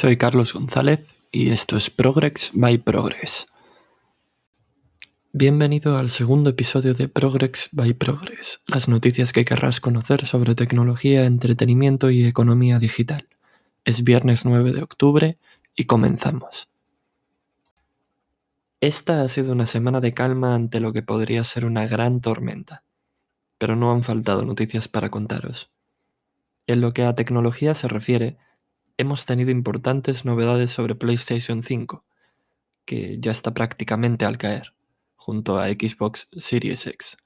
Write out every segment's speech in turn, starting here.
Soy Carlos González y esto es Progress by Progress. Bienvenido al segundo episodio de Progress by Progress, las noticias que querrás conocer sobre tecnología, entretenimiento y economía digital. Es viernes 9 de octubre y comenzamos. Esta ha sido una semana de calma ante lo que podría ser una gran tormenta, pero no han faltado noticias para contaros. En lo que a tecnología se refiere, hemos tenido importantes novedades sobre PlayStation 5, que ya está prácticamente al caer, junto a Xbox Series X.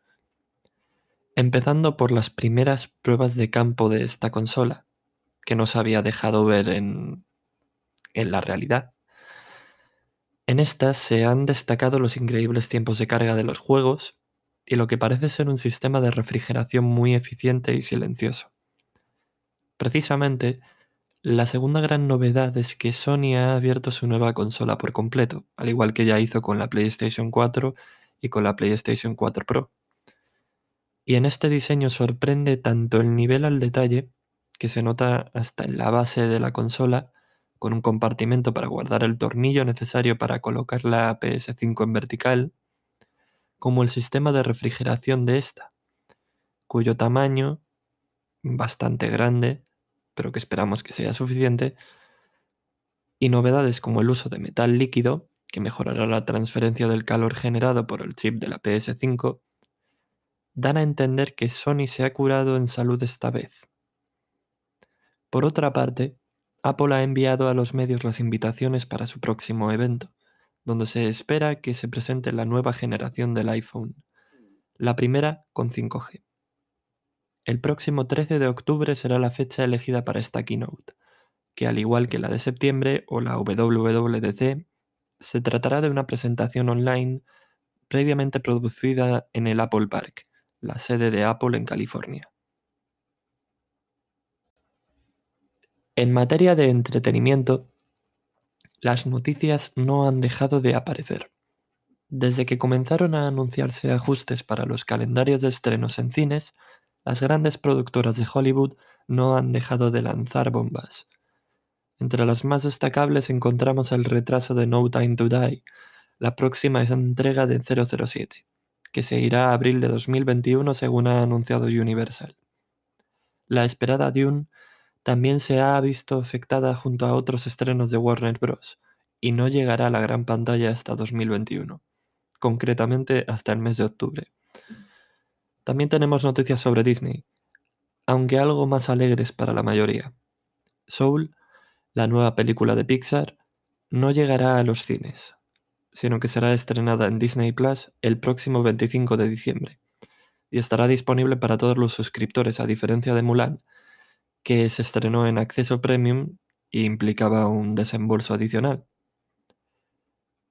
Empezando por las primeras pruebas de campo de esta consola, que nos había dejado ver en, en la realidad. En estas se han destacado los increíbles tiempos de carga de los juegos y lo que parece ser un sistema de refrigeración muy eficiente y silencioso. Precisamente, la segunda gran novedad es que Sony ha abierto su nueva consola por completo, al igual que ya hizo con la PlayStation 4 y con la PlayStation 4 Pro. Y en este diseño sorprende tanto el nivel al detalle, que se nota hasta en la base de la consola, con un compartimento para guardar el tornillo necesario para colocar la PS5 en vertical, como el sistema de refrigeración de esta, cuyo tamaño, bastante grande, pero que esperamos que sea suficiente, y novedades como el uso de metal líquido, que mejorará la transferencia del calor generado por el chip de la PS5, dan a entender que Sony se ha curado en salud esta vez. Por otra parte, Apple ha enviado a los medios las invitaciones para su próximo evento, donde se espera que se presente la nueva generación del iPhone, la primera con 5G. El próximo 13 de octubre será la fecha elegida para esta keynote, que al igual que la de septiembre o la WWDC, se tratará de una presentación online previamente producida en el Apple Park, la sede de Apple en California. En materia de entretenimiento, las noticias no han dejado de aparecer. Desde que comenzaron a anunciarse ajustes para los calendarios de estrenos en cines, las grandes productoras de Hollywood no han dejado de lanzar bombas. Entre las más destacables encontramos el retraso de No Time to Die, la próxima entrega de 007, que se irá a abril de 2021 según ha anunciado Universal. La esperada Dune también se ha visto afectada junto a otros estrenos de Warner Bros. y no llegará a la gran pantalla hasta 2021, concretamente hasta el mes de octubre. También tenemos noticias sobre Disney, aunque algo más alegres para la mayoría. Soul, la nueva película de Pixar, no llegará a los cines, sino que será estrenada en Disney Plus el próximo 25 de diciembre y estará disponible para todos los suscriptores, a diferencia de Mulan, que se estrenó en acceso premium e implicaba un desembolso adicional.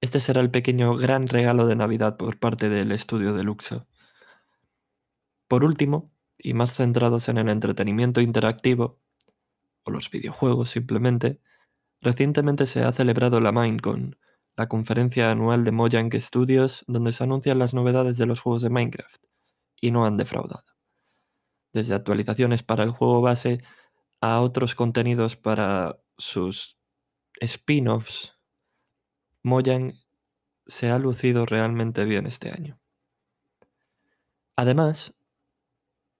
Este será el pequeño gran regalo de Navidad por parte del estudio de Luxo. Por último, y más centrados en el entretenimiento interactivo, o los videojuegos simplemente, recientemente se ha celebrado la Minecon, la conferencia anual de Mojang Studios donde se anuncian las novedades de los juegos de Minecraft, y no han defraudado. Desde actualizaciones para el juego base a otros contenidos para sus spin-offs, Mojang se ha lucido realmente bien este año. Además,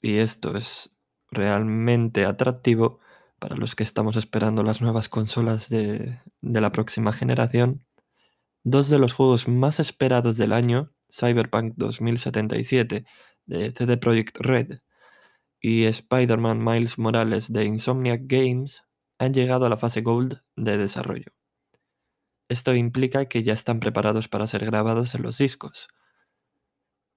y esto es realmente atractivo para los que estamos esperando las nuevas consolas de, la próxima generación, dos de los juegos más esperados del año, Cyberpunk 2077 de CD Projekt Red y Spider-Man Miles Morales de Insomniac Games, han llegado a la fase Gold de desarrollo. Esto implica que ya están preparados para ser grabados en los discos,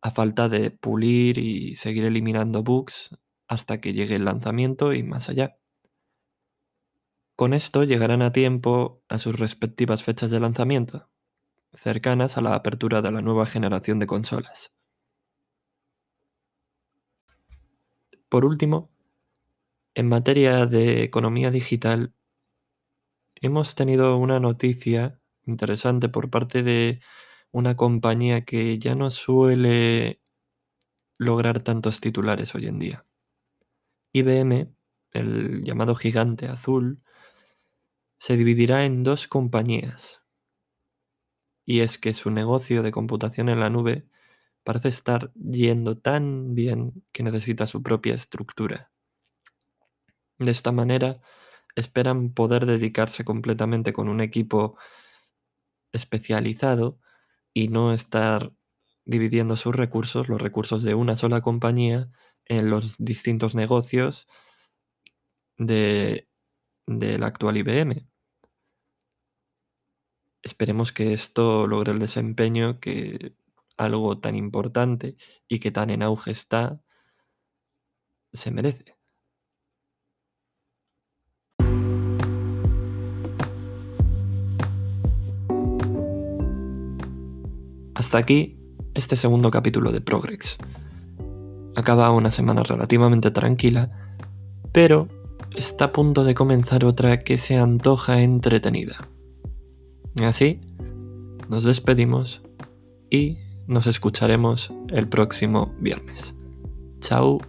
a falta de pulir y seguir eliminando bugs hasta que llegue el lanzamiento y más allá. Con esto llegarán a tiempo a sus respectivas fechas de lanzamiento, cercanas a la apertura de la nueva generación de consolas. Por último, en materia de economía digital, hemos tenido una noticia interesante por parte de una compañía que ya no suele lograr tantos titulares hoy en día. IBM, el llamado gigante azul, se dividirá en dos compañías. Y es que su negocio de computación en la nube parece estar yendo tan bien que necesita su propia estructura. De esta manera, esperan poder dedicarse completamente con un equipo especializado y no estar dividiendo sus recursos, los recursos de una sola compañía, en los distintos negocios de, la actual IBM. Esperemos que esto logre el desempeño que algo tan importante y que tan en auge está se merece. Hasta aquí este segundo capítulo de Progrex. Acaba una semana relativamente tranquila, pero está a punto de comenzar otra que se antoja entretenida. Así, nos despedimos y nos escucharemos el próximo viernes. Chao.